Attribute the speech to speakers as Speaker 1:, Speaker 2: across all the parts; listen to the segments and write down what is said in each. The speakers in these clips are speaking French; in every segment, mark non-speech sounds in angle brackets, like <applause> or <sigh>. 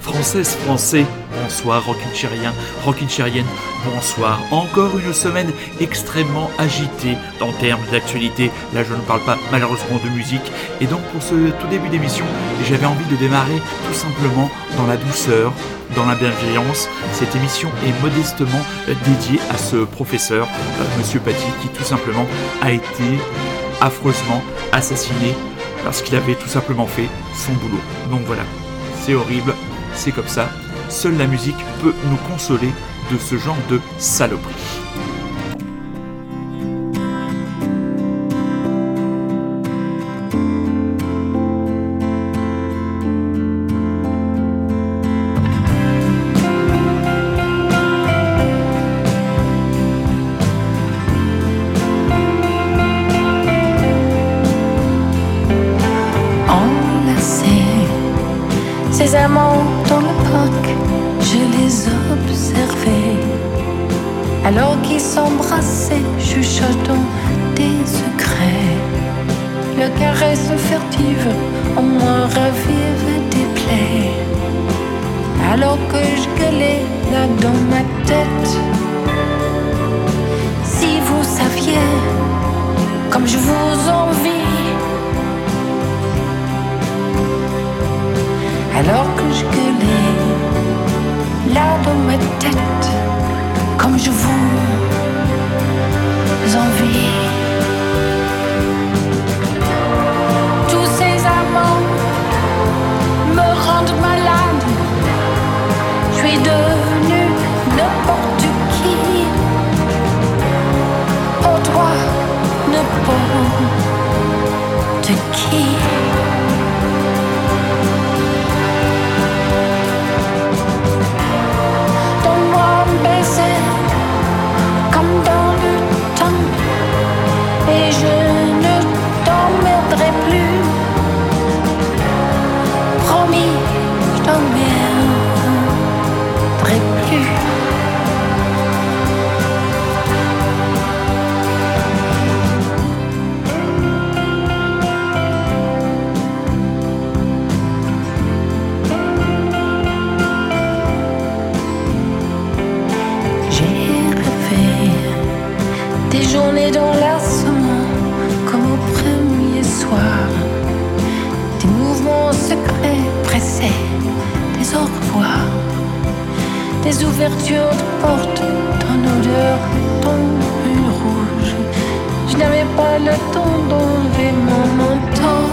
Speaker 1: Française, français, bonsoir Rockinchérien, Rockinchérienne, bonsoir. Encore une semaine extrêmement agitée en termes d'actualité. Là, je ne parle pas malheureusement de musique. Et donc, pour ce tout début d'émission, j'avais envie de démarrer tout simplement dans la douceur, dans la bienveillance. Cette émission est modestement dédiée à ce professeur, euh, Monsieur Paty, qui tout simplement a été affreusement assassiné parce qu'il avait tout simplement fait son boulot. Donc voilà, c'est horrible, c'est comme ça. Seule la musique peut nous consoler de ce genre de saloperie.
Speaker 2: Alors que je gueulais là dans ma tête comme je vous des ouvertures de portes dans l'odeur tombée rouge. Je n'avais pas le temps d'enlever mon manteau.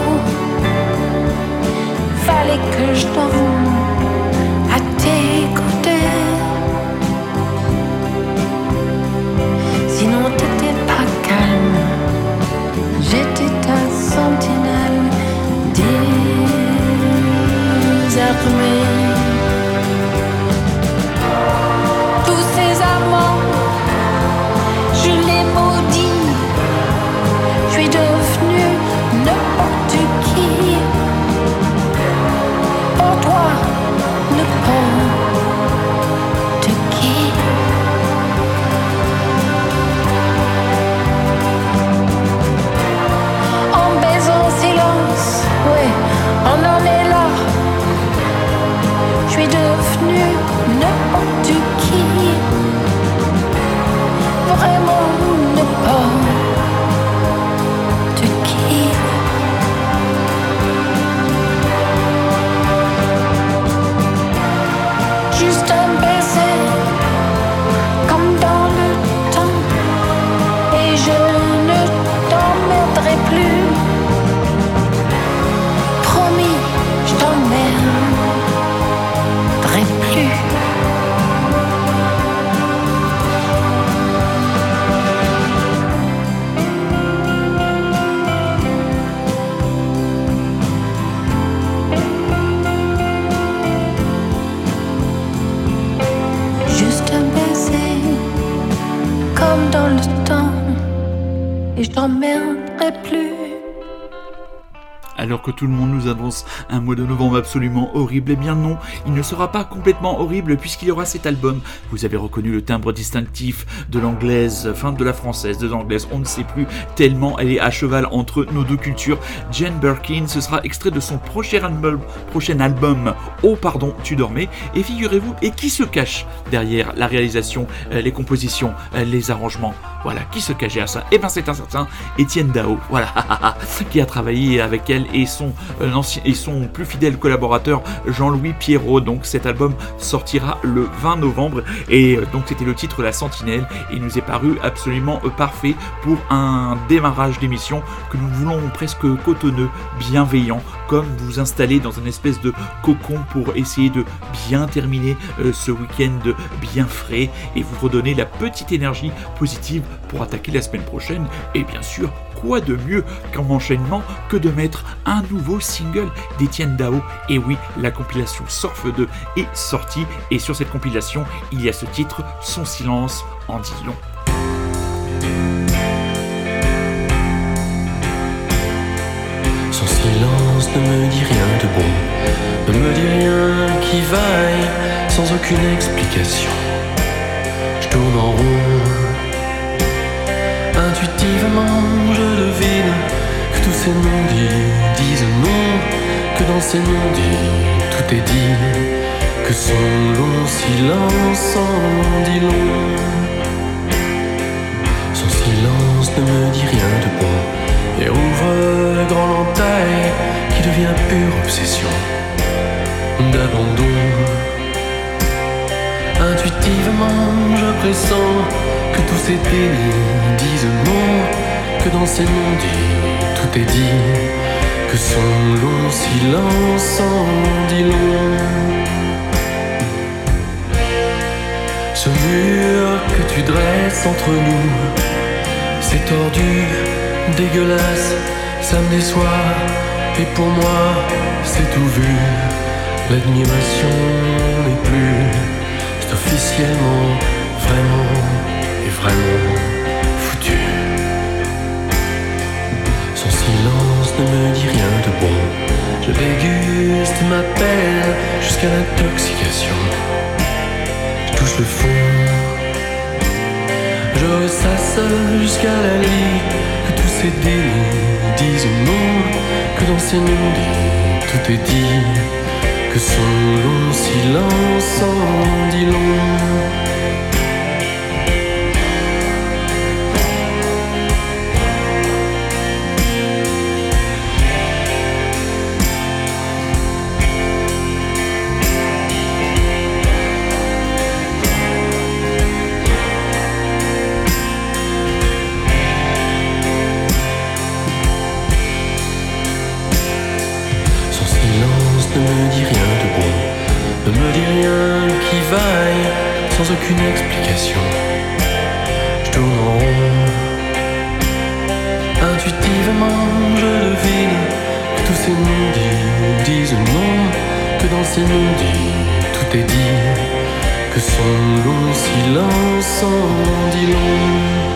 Speaker 2: Fallait que je dorme à tes côtés. Sinon t'étais pas calme J'étais ta sentinelle désarmée
Speaker 1: horrible, eh bien non, il ne sera pas complètement horrible puisqu'il y aura cet album. Vous avez reconnu le timbre distinctif de l'anglaise, enfin de la française, de l'anglaise, on ne sait plus tellement elle est à cheval entre nos deux cultures. Jane Birkin, ce sera extrait de son prochain album, prochain album Oh pardon, tu dormais. Et figurez-vous, et qui se cache derrière la réalisation, euh, les compositions, euh, les arrangements Voilà, qui se cache derrière ça? Eh bien c'est un certain Étienne Dao, voilà, <laughs> qui a travaillé avec elle et son, euh, et son plus fidèle collaborateur Jean-Louis Pierrot. Donc cet album sortira le 20 novembre et euh, donc c'était le titre La Sentinelle et il nous est paru absolument euh, parfait pour un démarrage d'émission que nous voulons presque cotonneux, bienveillant, comme vous installer dans un espèce de cocon pour essayer de bien terminer ce week-end bien frais et vous redonner la petite énergie positive pour attaquer la semaine prochaine et bien sûr quoi de mieux qu'en enchaînement que de mettre un nouveau single d'Etienne Dao Et oui, la compilation Surf 2 est sortie et sur cette compilation, il y a ce titre, Son silence en dit long.
Speaker 3: Son silence ne me dit rien de bon, ne me dit rien qui vaille sans aucune explication. Je tourne en rond Intuitivement, je devine que tous ces non-dits disent non, que dans ces non-dits tout est dit, que son long silence en dit long. Son silence ne me dit rien de bon et ouvre grand l'entaille qui devient pure obsession d'abandon. Intuitivement, je pressens que tous ces dénis disent non, que dans ces non-dits tout est dit, que son long silence en dit long. Ce mur que tu dresses entre nous, c'est tordu, dégueulasse, ça me déçoit, et pour moi c'est tout vu. L'admiration n'est plus, c'est officiellement, vraiment vraiment foutu. Son silence ne me dit rien de bon. Je déguste ma peine jusqu'à l'intoxication. Je touche le fond. Je ressasse jusqu'à la tous ces délits disent non, que dans ces non-dits tout est dit, que son long silence en dit long. Aucune explication. Je tourne en rond. Intuitivement, je devine que tous ces non-dits disent non, que dans ces non-dits tout est dit, que son long silence en dit long.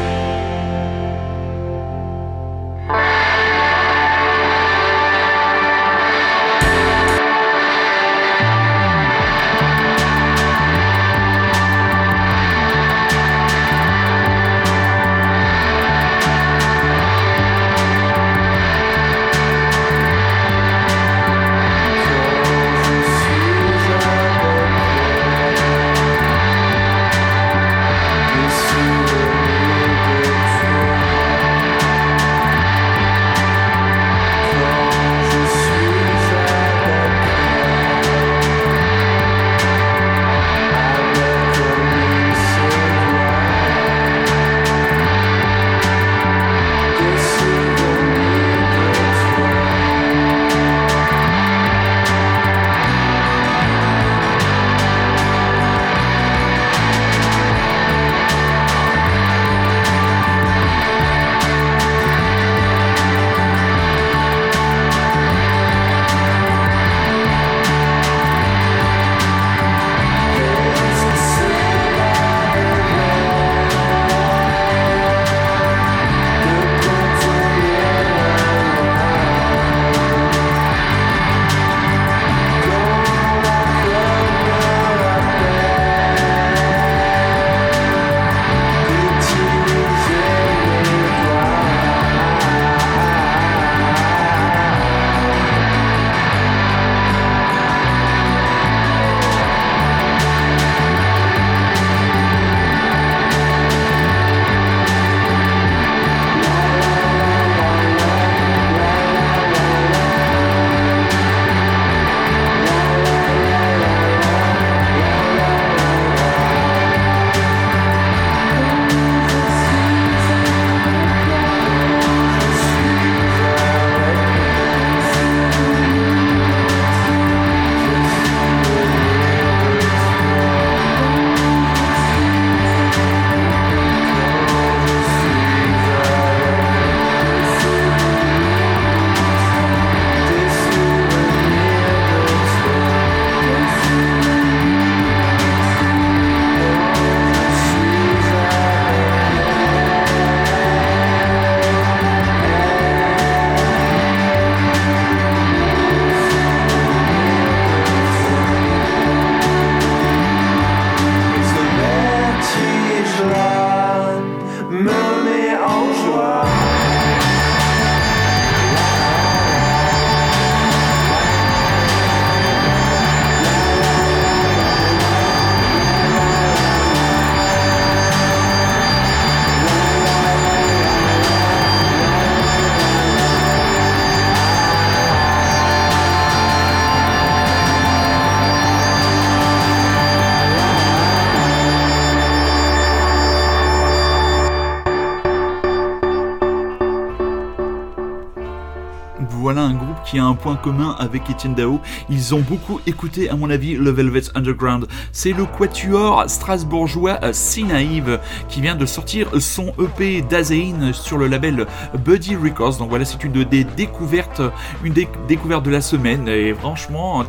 Speaker 1: A un point commun avec Etienne Dao. Ils ont beaucoup écouté, à mon avis, le Velvet Underground. C'est le quatuor strasbourgeois euh, Sinaïve qui vient de sortir son EP Dazein sur le label Buddy Records. Donc voilà, c'est une des découvertes, une des découvertes de la semaine. Et franchement, un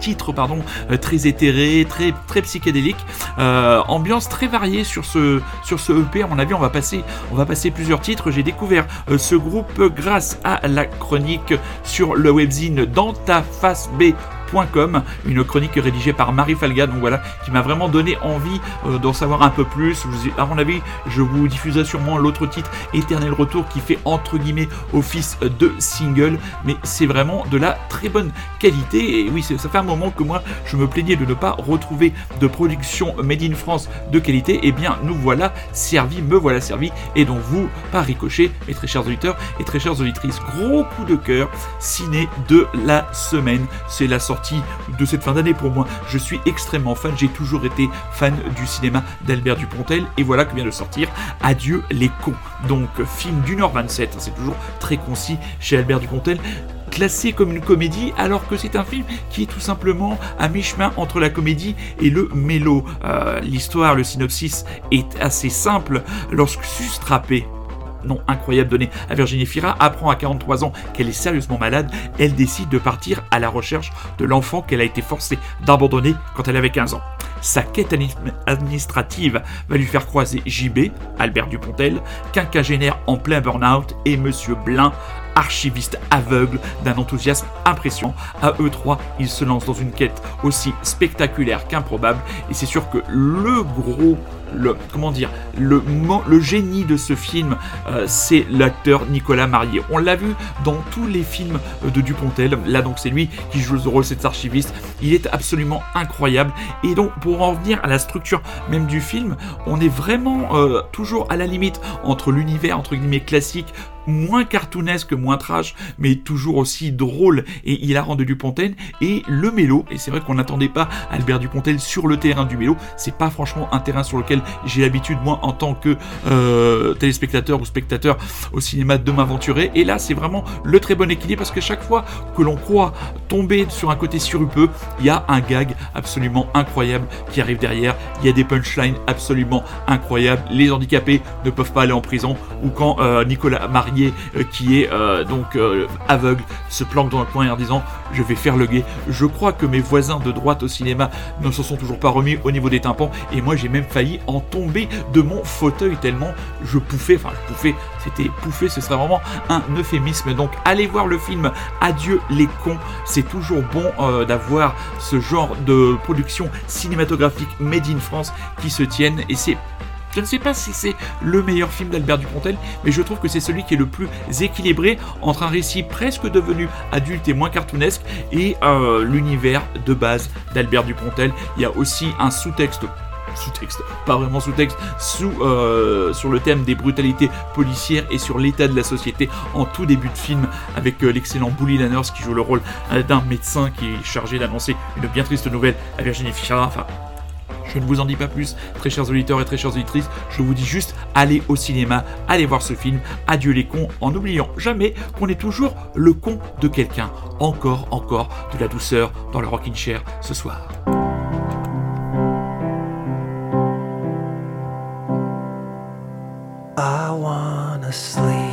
Speaker 1: titre pardon, euh, très éthéré, très, très psychédélique. Euh, ambiance très variée sur ce, sur ce EP. À mon avis, on va passer, on va passer plusieurs titres. J'ai découvert ce groupe grâce à la chronique sur le webzine dans ta face B une chronique rédigée par Marie Falga, donc voilà, qui m'a vraiment donné envie euh, d'en savoir un peu plus. À mon avis, je vous diffuserai sûrement l'autre titre, Éternel Retour, qui fait entre guillemets office de single, mais c'est vraiment de la très bonne qualité. Et oui, ça fait un moment que moi, je me plaignais de ne pas retrouver de production made in France de qualité. Et eh bien, nous voilà servis, me voilà servi. Et donc vous, par ricochet, mes très chers auditeurs et très chères auditrices, gros coup de cœur, ciné de la semaine. C'est la sortie de cette fin d'année pour moi. Je suis extrêmement fan, j'ai toujours été fan du cinéma d'Albert Dupontel et voilà que vient de sortir Adieu les cons. Donc film d'une heure 27, hein, c'est toujours très concis chez Albert Dupontel classé comme une comédie alors que c'est un film qui est tout simplement à mi-chemin entre la comédie et le mélo. Euh, l'histoire, le synopsis est assez simple. Lorsque Sustrapé, nom incroyable donné à Virginie Fira, apprend à 43 ans qu'elle est sérieusement malade, elle décide de partir à la recherche de l'enfant qu'elle a été forcée d'abandonner quand elle avait 15 ans. Sa quête administrative va lui faire croiser JB, Albert Dupontel, quinquagénaire en plein burn-out, et Monsieur Blin, archiviste aveugle d'un enthousiasme impressionnant. À eux trois, ils se lancent dans une quête aussi spectaculaire qu'improbable, et c'est sûr que le gros le comment dire le, génie de ce film, euh, c'est l'acteur Nicolas Marié. On l'a vu dans tous les films euh, de Dupontel. Là donc c'est lui qui joue le rôle de cet archiviste. Il est absolument incroyable. Et donc pour en revenir à la structure même du film, on est vraiment euh, toujours à la limite entre l'univers entre guillemets classique moins cartoonesque, moins trash, mais toujours aussi drôle et hilarant de Dupontel, et le mélo. Et c'est vrai qu'on n'attendait pas Albert Dupontel sur le terrain du mélo. C'est pas franchement un terrain sur lequel j'ai l'habitude, moi, en tant que euh, téléspectateur ou spectateur au cinéma, de m'aventurer. Et là, c'est vraiment le très bon équilibre parce que chaque fois que l'on croit tomber sur un côté surupeux, il y a un gag absolument incroyable qui arrive derrière. Il y a des punchlines absolument incroyables. Les handicapés ne peuvent pas aller en prison. Ou quand euh, Nicolas Marié, euh, qui est donc aveugle, se planque dans le coin en disant Je vais faire le gay. Je crois que mes voisins de droite au cinéma ne se sont toujours pas remis au niveau des tympans. Et moi, j'ai même failli en tomber de mon fauteuil tellement je pouffais, enfin je pouffais, c'était pouffé, ce serait vraiment un euphémisme. Donc allez voir le film Adieu les cons, c'est toujours bon euh, d'avoir ce genre de production cinématographique made in France qui se tiennent et c'est je ne sais pas si c'est le meilleur film d'Albert Dupontel, mais je trouve que c'est celui qui est le plus équilibré entre un récit presque devenu adulte et moins cartoonesque et euh, l'univers de base d'Albert Dupontel. Il y a aussi un sous-texte sous-texte, pas vraiment sous-texte, sous, euh, sur le thème des brutalités policières et sur l'état de la société en tout début de film avec euh, l'excellent Bully Lanners qui joue le rôle d'un médecin qui est chargé d'annoncer une bien triste nouvelle à Virginie Fichara. Enfin, je ne vous en dis pas plus, très chers auditeurs et très chères auditrices, je vous dis juste allez au cinéma, allez voir ce film, adieu les cons, en n'oubliant jamais qu'on est toujours le con de quelqu'un. Encore, encore de la douceur dans le Rockin' Chair ce soir.
Speaker 4: I wanna sleep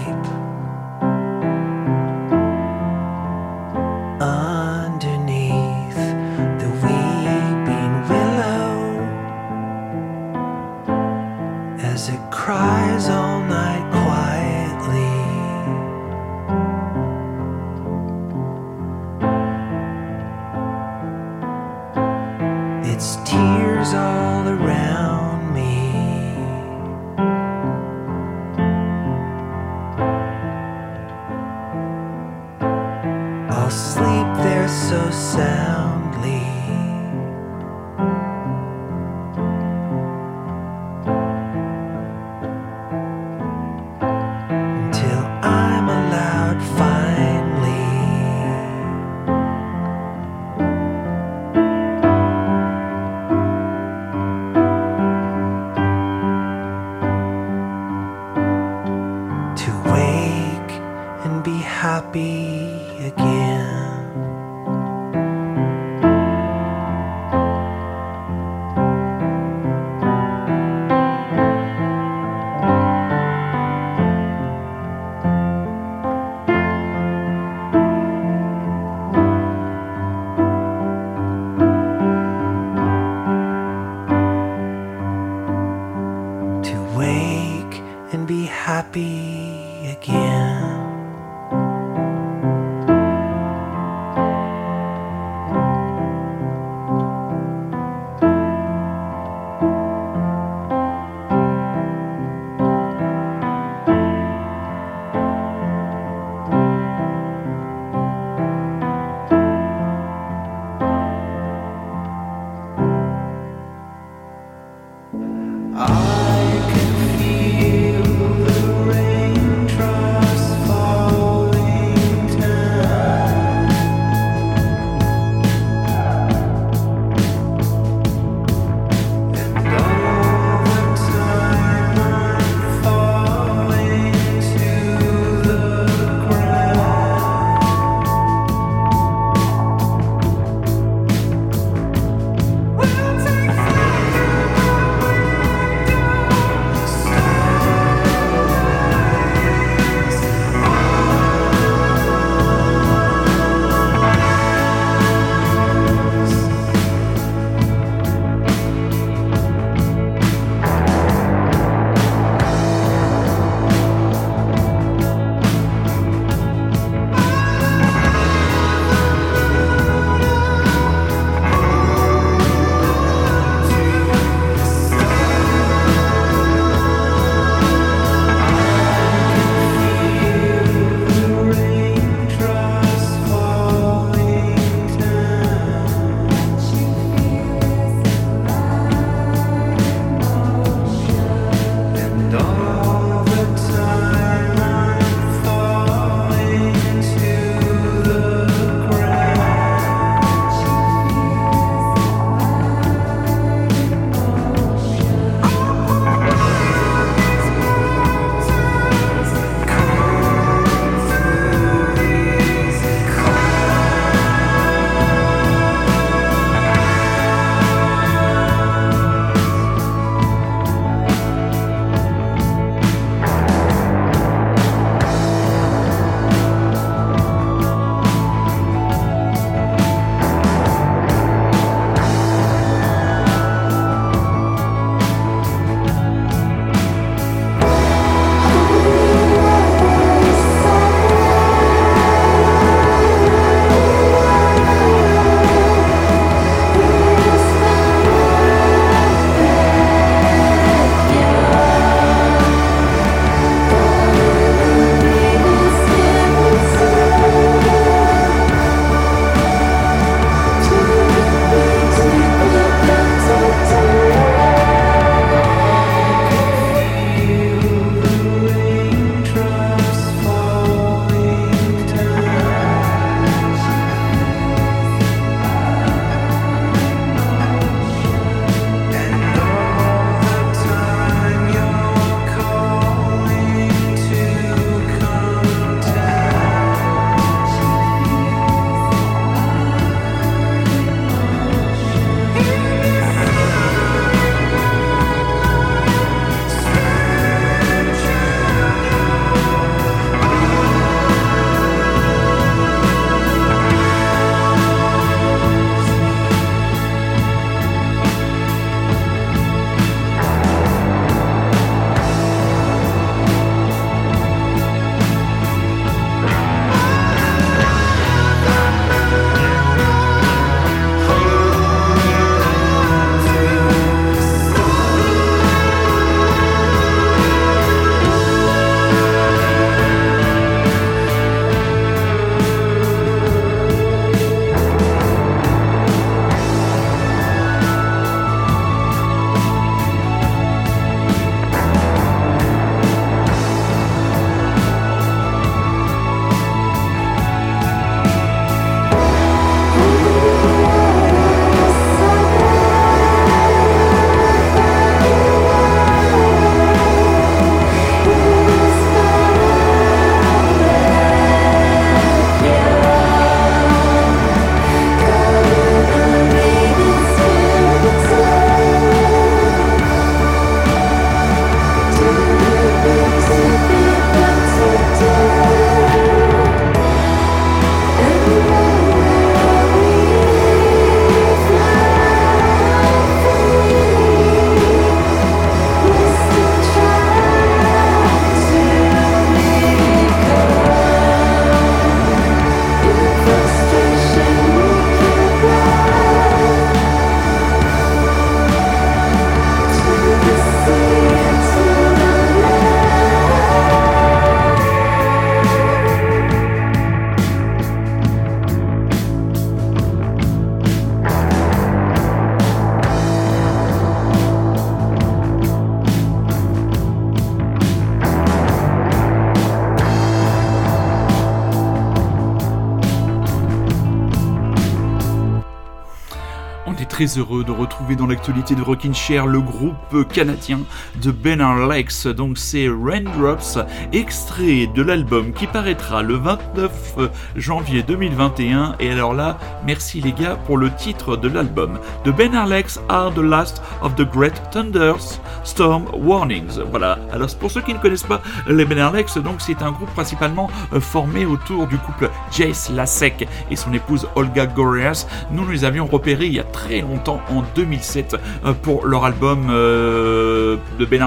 Speaker 1: heureux de retrouver dans l'actualité de Rockin' Chair le groupe canadien de Ben Alex. Donc c'est Raindrops, extrait de l'album qui paraîtra le 29 janvier 2021. Et alors là, merci les gars pour le titre de l'album. De Ben Alex are the last of the great thunders, storm warnings. Voilà. Alors pour ceux qui ne connaissent pas les Ben Alex, donc c'est un groupe principalement euh, formé autour du couple Jace Lasek et son épouse Olga Goreas. Nous les avions repérés il y a très longtemps en 2007 euh, pour leur album euh, de Ben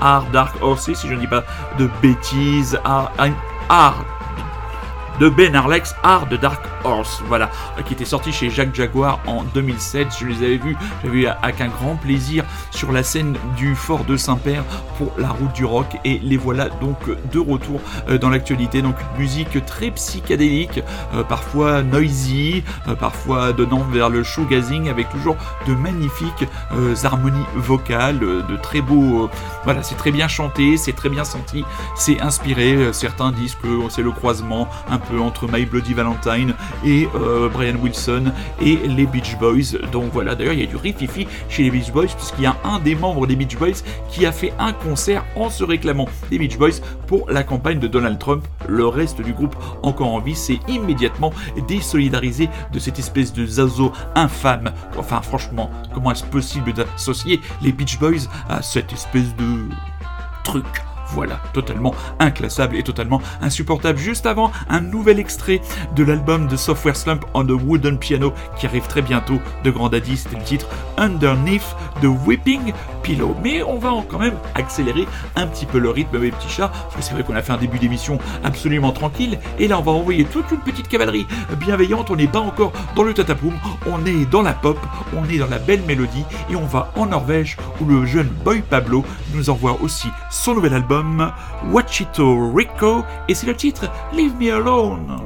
Speaker 1: Art Dark Horses, si je ne dis pas de bêtises, Art, Art de Ben Arlex, Art de Dark Horse, voilà, qui était sorti chez Jacques Jaguar en 2007. Je les avais vus, j'avais vu avec un grand plaisir sur la scène du Fort de Saint-Père pour la route du rock et les voilà donc de retour euh, dans l'actualité. Donc une musique très psychédélique, euh, parfois noisy, euh, parfois donnant vers le shoegazing avec toujours de magnifiques harmonies vocales, de très beaux. voilà, c'est très bien chanté, c'est très bien senti, c'est inspiré. Certains disent que c'est le croisement un peu entre My Bloody Valentine et euh, Brian Wilson et les Beach Boys. Donc voilà, d'ailleurs il y a du rififi chez les Beach Boys puisqu'il y a un des membres des Beach Boys qui a fait un concert en se réclamant des Beach Boys pour la campagne de Donald Trump. Le reste du groupe encore en vie s'est immédiatement désolidarisé de cette espèce de zazo infâme. Enfin franchement, comment est-ce possible d'associer les Beach Boys à cette espèce de truc voilà, totalement inclassable et totalement insupportable. Juste avant, un nouvel extrait de l'album de Software Slump on the Wooden Piano qui arrive très bientôt de Grand Daddy, c'était le titre Underneath the Whipping Pillow. Mais on va quand même accélérer un petit peu le rythme, mes petits chats, parce que c'est vrai qu'on a fait un début d'émission absolument tranquille, et là on va envoyer toute une petite cavalerie bienveillante, on n'est pas encore dans le tatapoum, on est dans la pop, on est dans la belle mélodie, et on va en Norvège où le jeune Boy Pablo nous envoie aussi son nouvel album Wachito Rico et c'est le titre Leave Me Alone.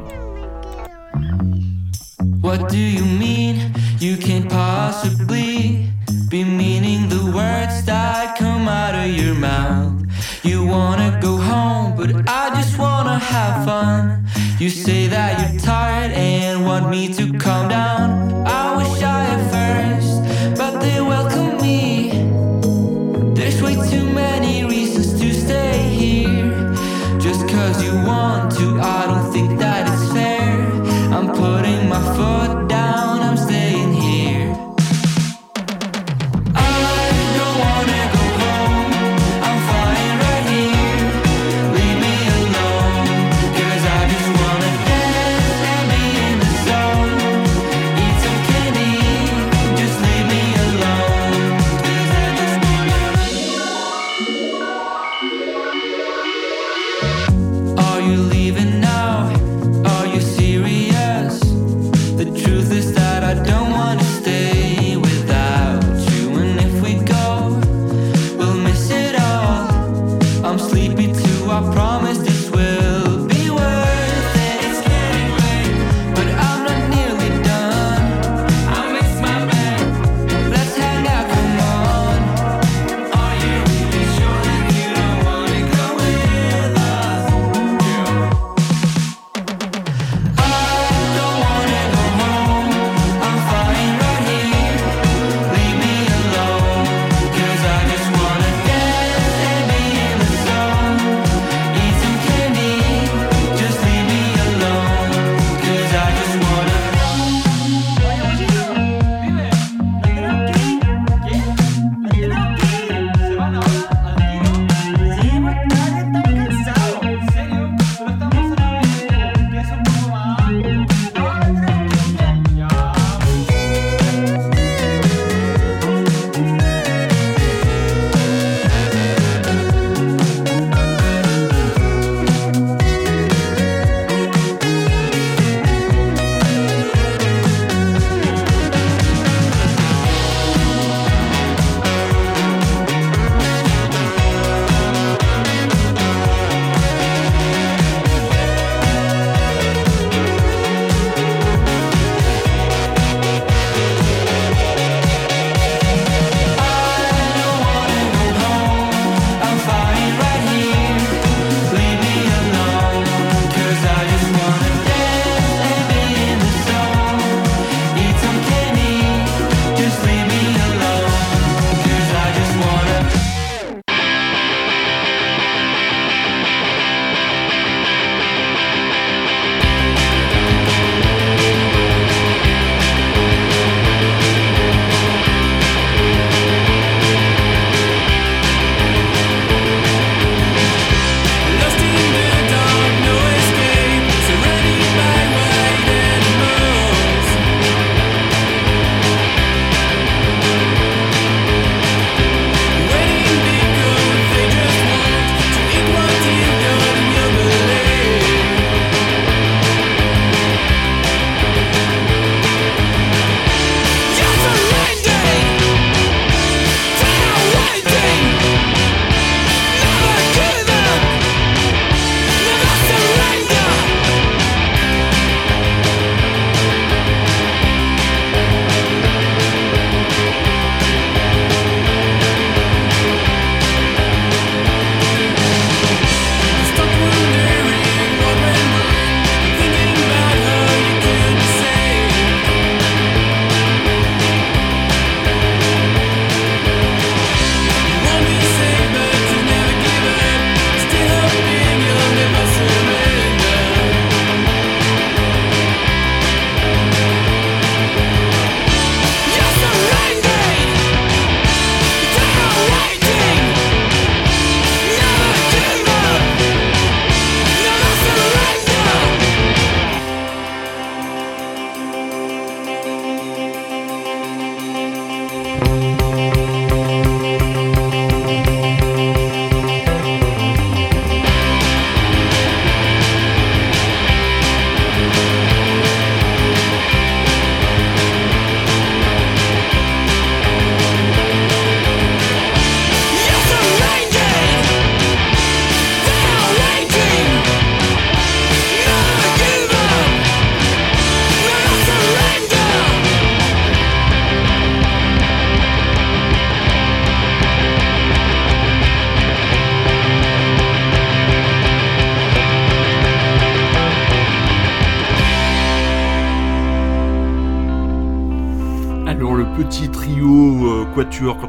Speaker 5: What do you mean? You can't possibly be meaning the words that come out of your mouth. You wanna go home, but I just wanna have fun. You say that you're tired and want me to calm down. I wish I had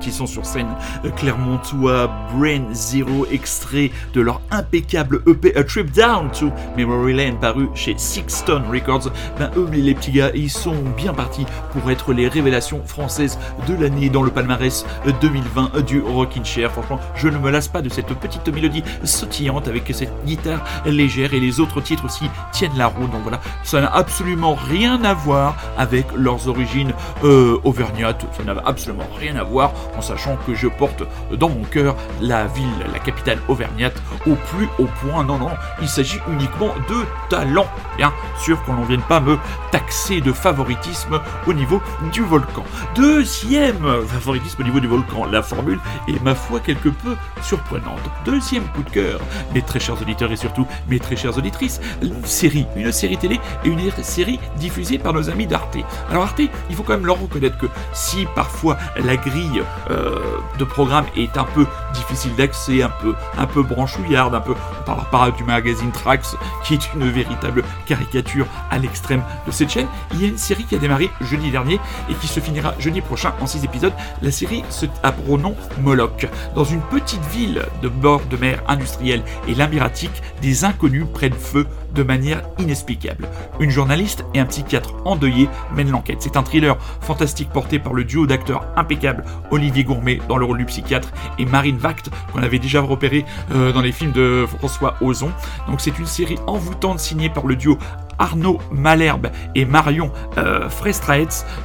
Speaker 1: quand ils sont sur scène. Euh, clermontois Brain Zero extrait de leur impeccable EP A Trip Down to Memory Lane paru chez Sixton Records. Ben eux les petits gars ils sont bien partis pour être les révélations françaises de l'année dans le palmarès 2020 du Rockin' Chair. Franchement je ne me lasse pas de cette petite mélodie sautillante avec cette guitare légère et les autres titres aussi tiennent la route. Donc voilà ça n'a absolument rien à voir avec leurs origines euh, auvergnates ça n'a absolument rien à voir en sachant que je porte dans mon cœur la ville, la capitale auvergnate au plus haut point. Non, non, il s'agit uniquement de talent. Bien sûr qu'on n'en vienne pas me taxer de favoritisme au niveau du volcan. Deuxième favoritisme au niveau du volcan, la formule est ma foi quelque peu surprenante. Deuxième coup de cœur, mes très chers auditeurs et surtout mes très chères auditrices, une série, une série télé et une série diffusée par nos amis d'Arte. Alors Arte, il faut quand même leur reconnaître que si parfois la grille euh, de programme est un peu difficile d'accès, un peu, un peu branchouillarde, un peu, on parlera pas du magazine Trax, qui est une véritable caricature à l'extrême de cette chaîne. Il y a une série qui a démarré jeudi dernier et qui se finira jeudi prochain en 6 épisodes. La série se a pour Moloch. Dans une petite ville de bord de mer industrielle et limiratique, des inconnus prennent feu de manière inexplicable. Une journaliste et un psychiatre endeuillé mènent l'enquête. C'est un thriller fantastique porté par le duo d'acteurs impeccables Olivier Gourmet dans le rôle du psychiatre et Marine Vact qu'on avait déjà repéré euh, dans les films de François Ozon. Donc c'est une série envoûtante signée par le duo Arnaud Malherbe et Marion euh.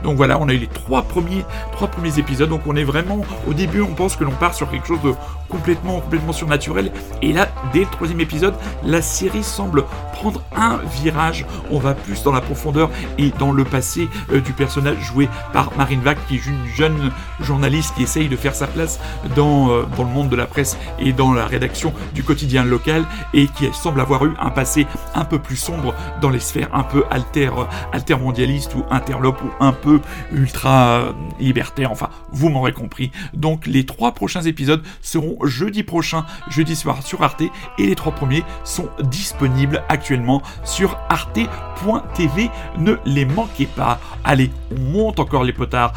Speaker 1: Donc voilà, on a eu les trois premiers, trois premiers épisodes. Donc on est vraiment au début, on pense que l'on part sur quelque chose de complètement, complètement surnaturel. Et là, dès le troisième épisode, la série semble prendre un virage. On va plus dans la profondeur et dans le passé euh, du personnage joué par Marine Vac, qui est une jeune journaliste qui essaye de faire sa place dans, euh, dans le monde de la presse et dans la rédaction du quotidien local et qui semble avoir eu un passé un peu plus sombre dans les sphères un peu alter, mondialiste ou interlope ou un peu ultra euh, libertaire. Enfin, vous m'aurez compris. Donc les trois prochains épisodes seront jeudi prochain, jeudi soir sur Arte, et les trois premiers sont disponibles actuellement sur arte.tv. Ne les manquez pas. Allez, on monte encore les potards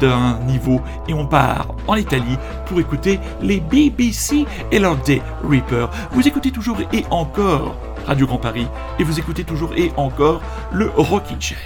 Speaker 1: d'un niveau et on part en Italie pour écouter les BBC et leur Day Reaper. Vous écoutez toujours et encore Radio Grand Paris et vous écoutez toujours et encore le Rockin' Chair.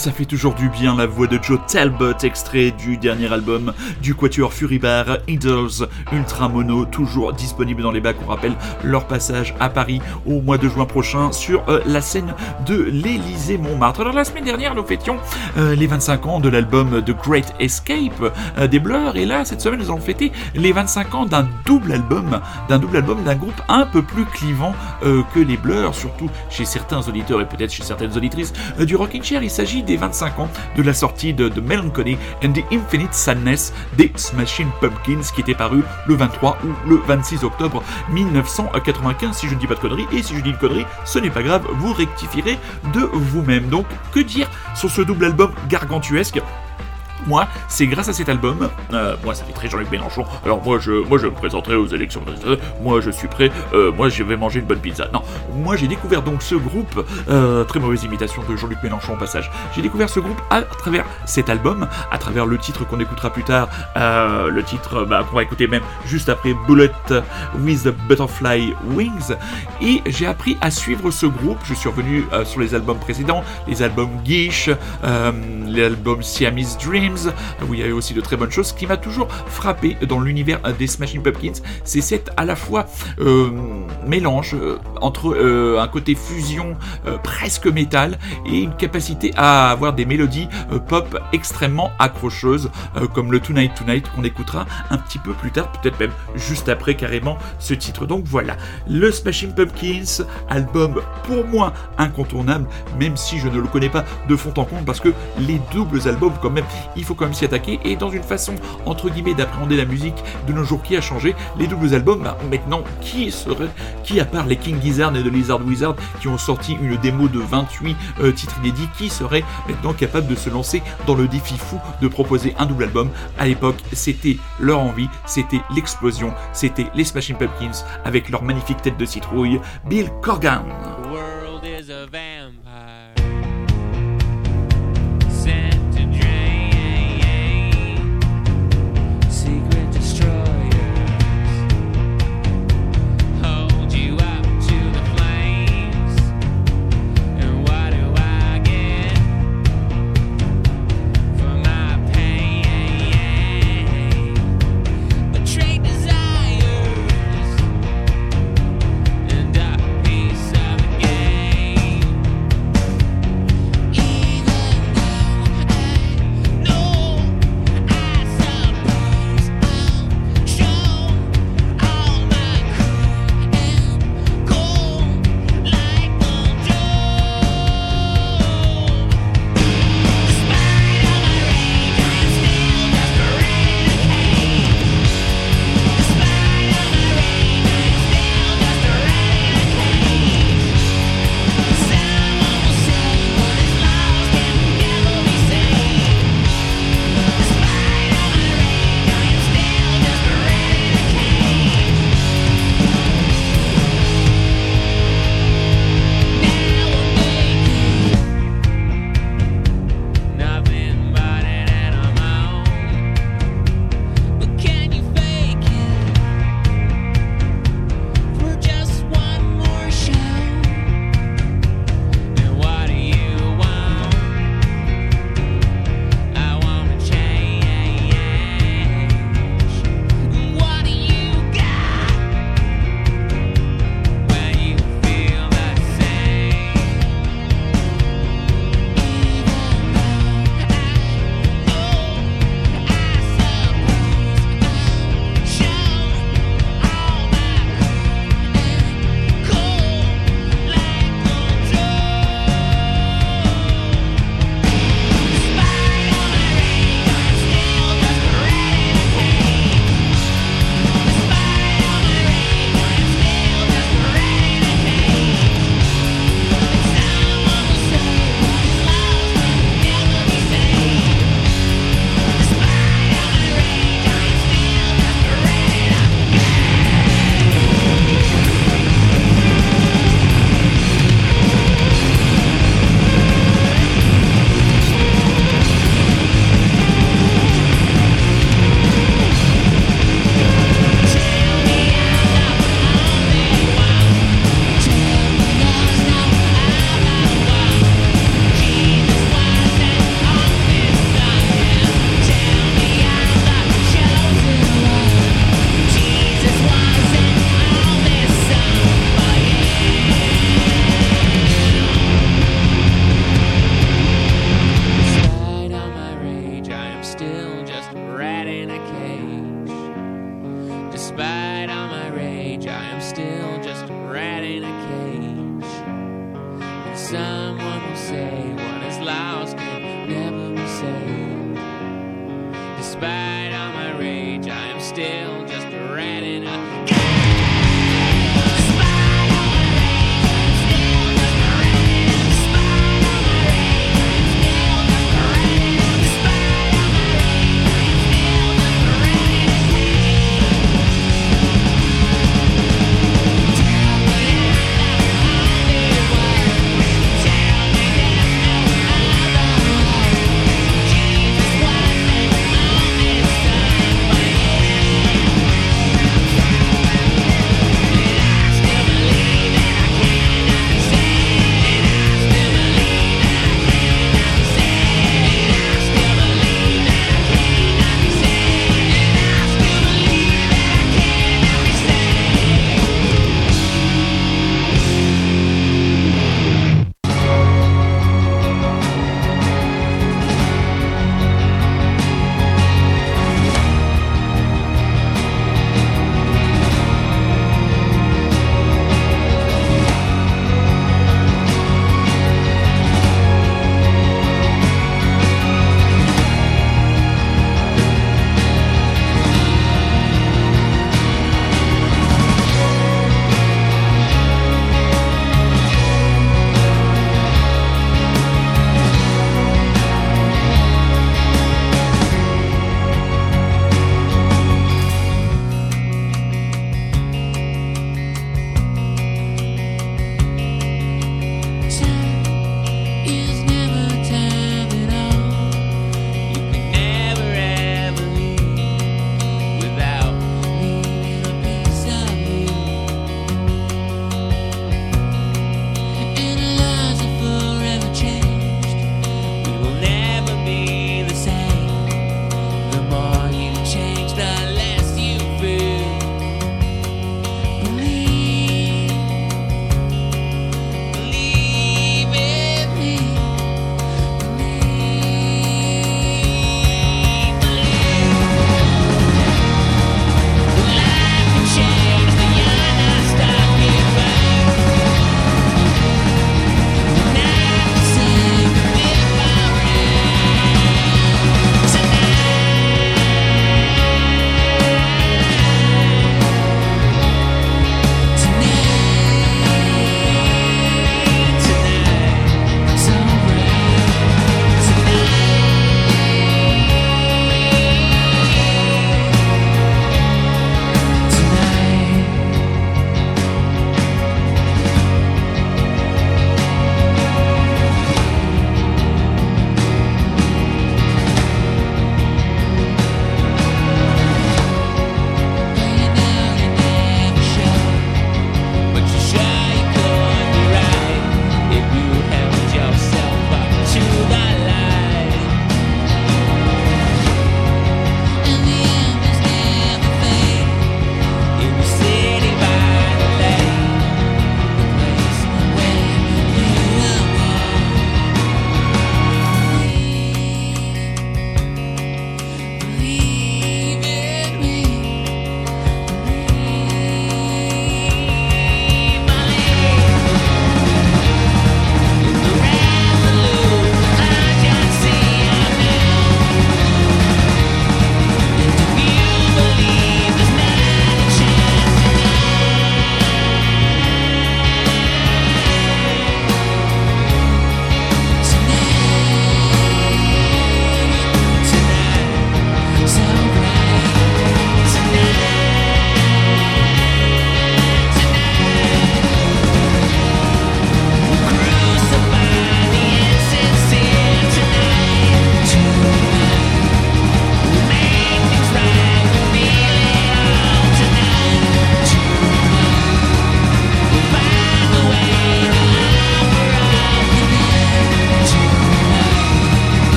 Speaker 1: Ça fait toujours du bien la voix de Joe Talbot, extrait du dernier album du Quatuor Furibar, Idols Ultra Mono, toujours disponible dans les bacs. On rappelle leur passage à Paris au mois de juin prochain sur euh, la scène de l'Élysée Montmartre. Alors la semaine dernière, nous fêtions euh, les 25 ans de l'album The Great Escape euh, des Blurs, et là, cette semaine, nous allons fêter les 25 ans d'un double album, d'un double album d'un groupe un peu plus clivant que les Blurs, surtout chez certains auditeurs et peut-être chez certaines auditrices du Rocking Chair. Il s'agit des 25 ans de la sortie de, The Melancholy and the Infinite Sadness des Smashing Pumpkins qui était paru le 23 ou le 26 octobre 1995 si je ne dis pas de conneries et si je dis une connerie ce n'est pas grave vous rectifierez de vous-même. Donc que dire sur ce double album gargantuesque moi, c'est grâce à cet album, euh, moi ça fait très Jean-Luc Mélenchon, alors moi je, moi je me présenterai aux élections, moi je suis prêt, euh, moi je vais manger une bonne pizza. Non, moi j'ai découvert donc ce groupe, euh, très mauvaise imitation de Jean-Luc Mélenchon au passage, j'ai découvert ce groupe à travers cet album, à travers le titre qu'on écoutera plus tard, le titre bah, qu'on va écouter même juste après Bullet with Butterfly Wings, et j'ai appris à suivre ce groupe, je suis revenu sur les albums précédents, les albums Guiche, l'album Siamese Dream, où il y avait aussi de très bonnes choses. Ce qui m'a toujours frappé dans l'univers des Smashing Pumpkins, c'est cette à la fois euh, mélange euh, entre euh, un côté fusion presque métal et une capacité à avoir des mélodies pop extrêmement accrocheuses, comme le Tonight Tonight qu'on écoutera un petit peu plus tard, peut-être même juste après carrément ce titre. Donc voilà, le Smashing Pumpkins, album pour moi incontournable, même si je ne le connais pas de fond en comble, parce que les doubles albums quand même, il faut quand même s'y attaquer. Et dans une façon, entre guillemets, d'appréhender la musique de nos jours qui a changé, les doubles albums, bah, maintenant, qui serait, qui à part les King Gizzard et de Lizard Wizard qui ont sorti une démo de 28 euh, titres inédits, qui serait maintenant capable de se lancer dans le défi fou de proposer un double album? À l'époque, c'était leur envie, c'était l'explosion, c'était les Smashing Pumpkins avec leur magnifique tête de citrouille, Bill Corgan.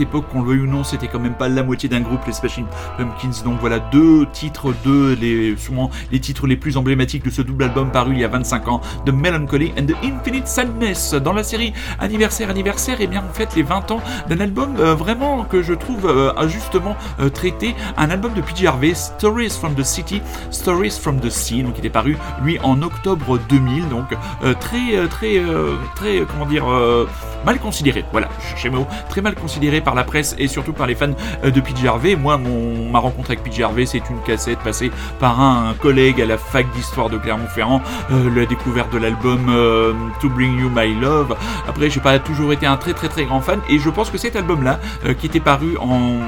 Speaker 1: Époque, qu'on le veuille ou non, c'était quand même pas la moitié d'un groupe, les Smashing Pumpkins. Donc voilà, deux titres, deux, les, souvent les titres les plus emblématiques de ce double album paru il y a 25 ans, The Melancholy and the Infinite Sadness. Dans la série Anniversaire, Anniversaire, et eh bien en fait les 20 ans d'un album euh, vraiment que je trouve euh, justement euh, traité, un album de PJ Harvey, Stories from the City, Stories from the Sea, donc il est paru lui en octobre 2000, donc très, très, très, comment dire, mal considéré. Voilà, je cherchais mes mots, très mal considéré par la presse et surtout par les fans euh, de PJ Harvey. Moi, mon, ma rencontre avec PJ Harvey, c'est une cassette passée par un, collègue à la fac d'histoire de Clermont-Ferrand, euh, la découverte de l'album euh, To Bring You My Love. Après, j'ai pas toujours été un très très très grand fan et je pense que cet album-là, qui était paru en,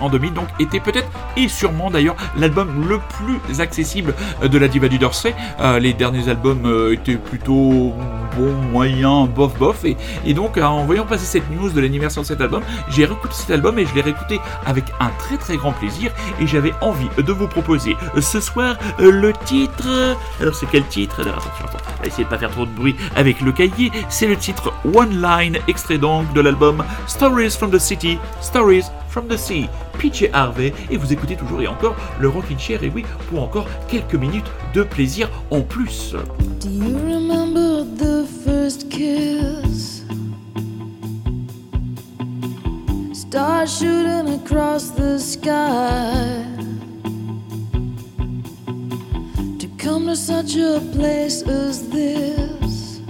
Speaker 1: en 2000, donc était peut-être et sûrement d'ailleurs l'album le plus accessible de la diva du Dorset. les derniers albums étaient plutôt bon, moyen, bof bof et, et donc en voyant passer cette news de l'anniversaire de cet album, j'ai réécouté cet album et je l'ai réécouté avec un très très grand plaisir et j'avais envie de vous proposer ce soir euh, le titre. Alors c'est quel titre? Alors attention, attention, on va essayer de pas faire trop de bruit avec le cahier. C'est le titre One Line, extrait donc de l'album Stories from the City, Stories from the Sea, PJ Harvey, et vous écoutez toujours et encore le Rockin' Chair, et oui, pour encore quelques minutes de plaisir en plus.
Speaker 6: Do you remember the first kiss? Stars shooting across the sky. To come to such a place as this.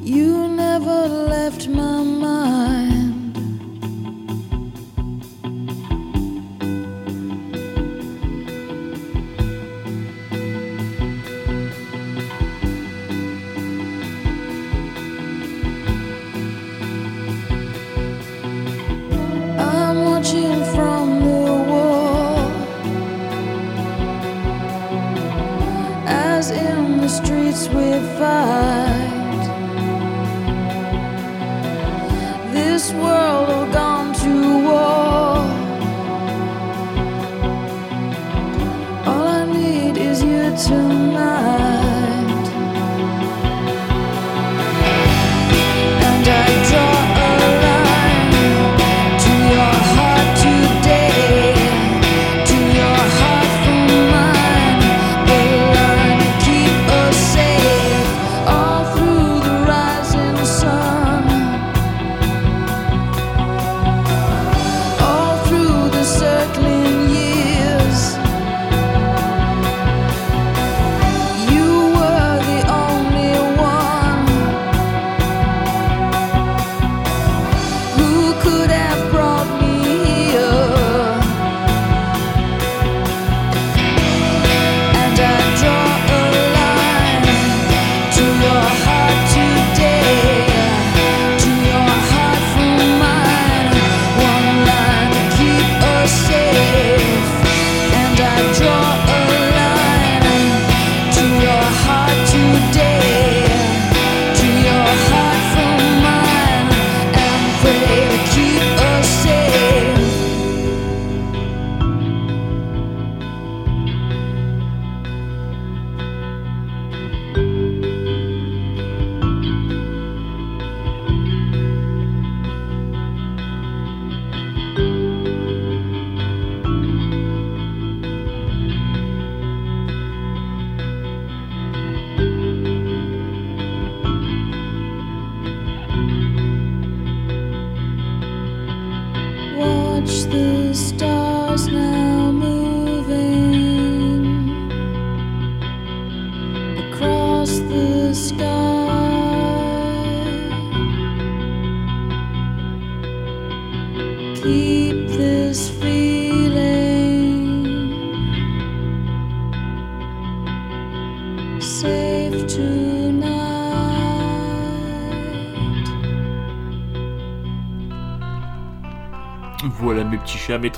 Speaker 6: You never left my mind.
Speaker 1: goodbye.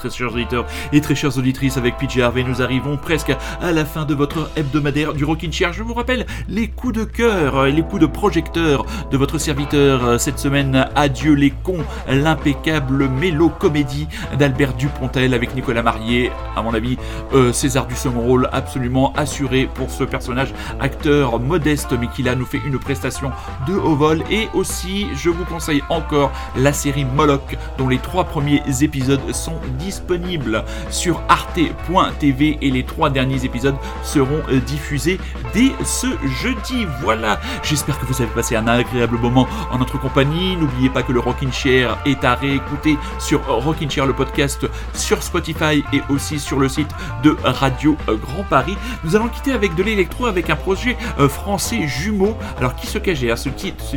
Speaker 1: Très chers auditeurs et très chères auditrices, avec PJ Harvey, nous arrivons presque à la fin de votre hebdomadaire du Rockin' Chair. Je vous rappelle les coups de cœur et les coups de projecteur de votre serviteur cette semaine. Adieu les cons, l'impeccable mélo-comédie d'Albert Dupontel avec Nicolas Marié. À mon avis, euh, César du second rôle absolument assuré pour ce personnage, acteur modeste mais qui là nous fait une prestation de haut vol. Et aussi, je vous conseille encore la série Moloch dont les trois premiers épisodes sont disponibles sur arte.tv et les trois derniers épisodes seront euh, diffusés dès ce jeudi. Voilà, j'espère que vous avez passé un agréable moment en notre compagnie. N'oubliez pas que le Rockin' Chair est à réécouter sur Rockin' Chair le podcast sur Spotify et aussi sur le site de Radio Grand Paris. Nous allons quitter avec de l'électro avec un projet euh, français jumeau. Alors qui se cachait à ce titre, ce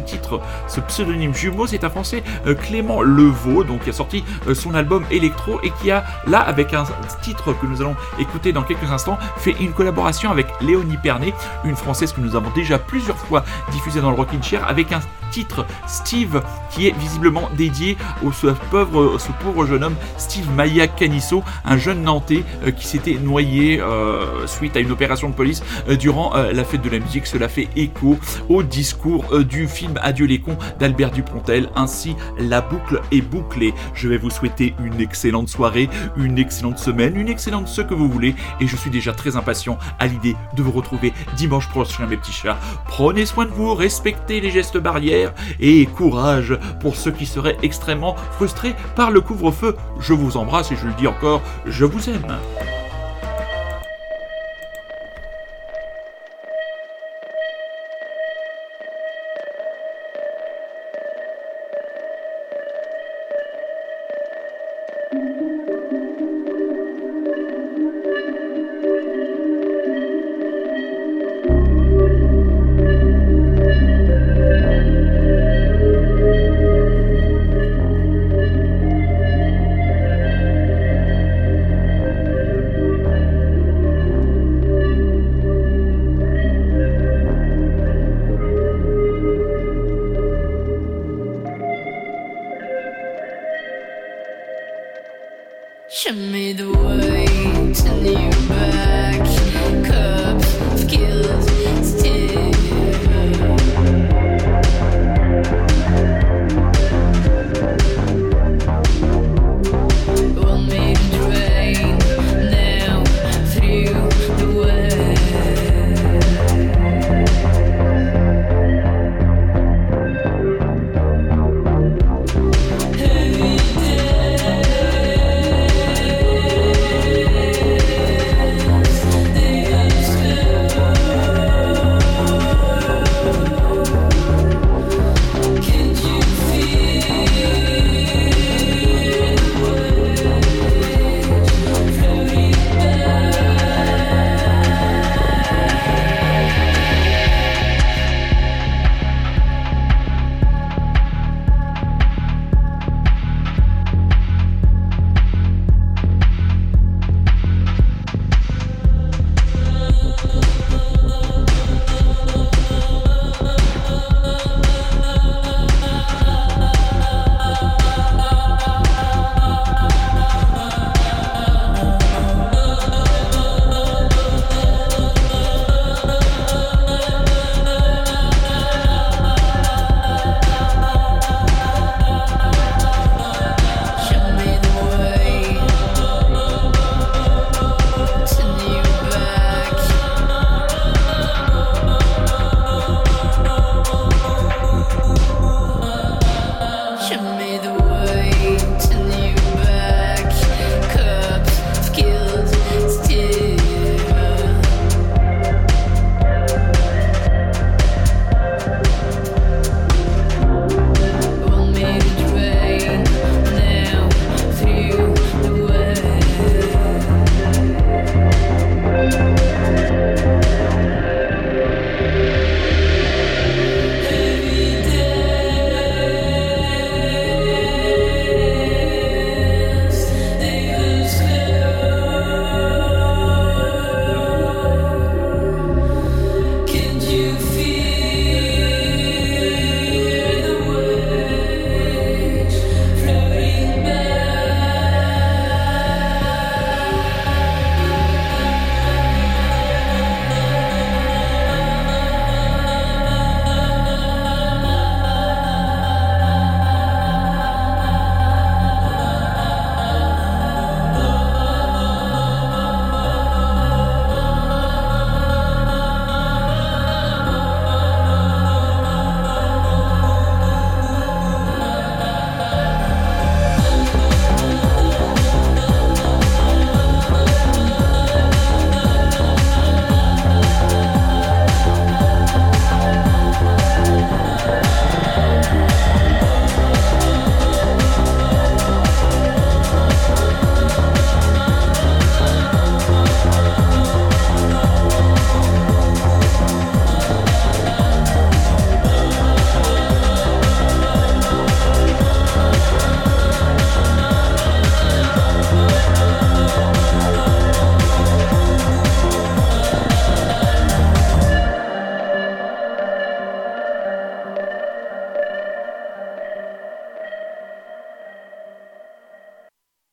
Speaker 1: ce pseudonyme jumeau, c'est un français euh, Clément Levaux, donc qui a sorti son album électro et qui là avec un titre que nous allons écouter dans quelques instants fait une collaboration avec Léonie Pernet, une française que nous avons déjà plusieurs fois diffusée dans le Rockin' Chair avec un titre Steve qui est visiblement dédié au pauvre jeune homme Steve Maya Canisso, un jeune Nantais euh, qui s'était noyé euh, suite à une opération de police euh, durant la fête de la musique. Cela fait écho au discours du film Adieu les cons d'Albert Dupontel. Ainsi, la boucle est bouclée. Je vais vous souhaiter une excellente soirée, une excellente semaine, une excellente ce que vous voulez et je suis déjà très impatient à l'idée de vous retrouver dimanche prochain mes petits chats. Prenez soin de vous, respectez les gestes barrières et courage pour ceux qui seraient extrêmement frustrés par le couvre-feu. Je vous embrasse et je le dis encore, je vous aime.
Speaker 7: Show me the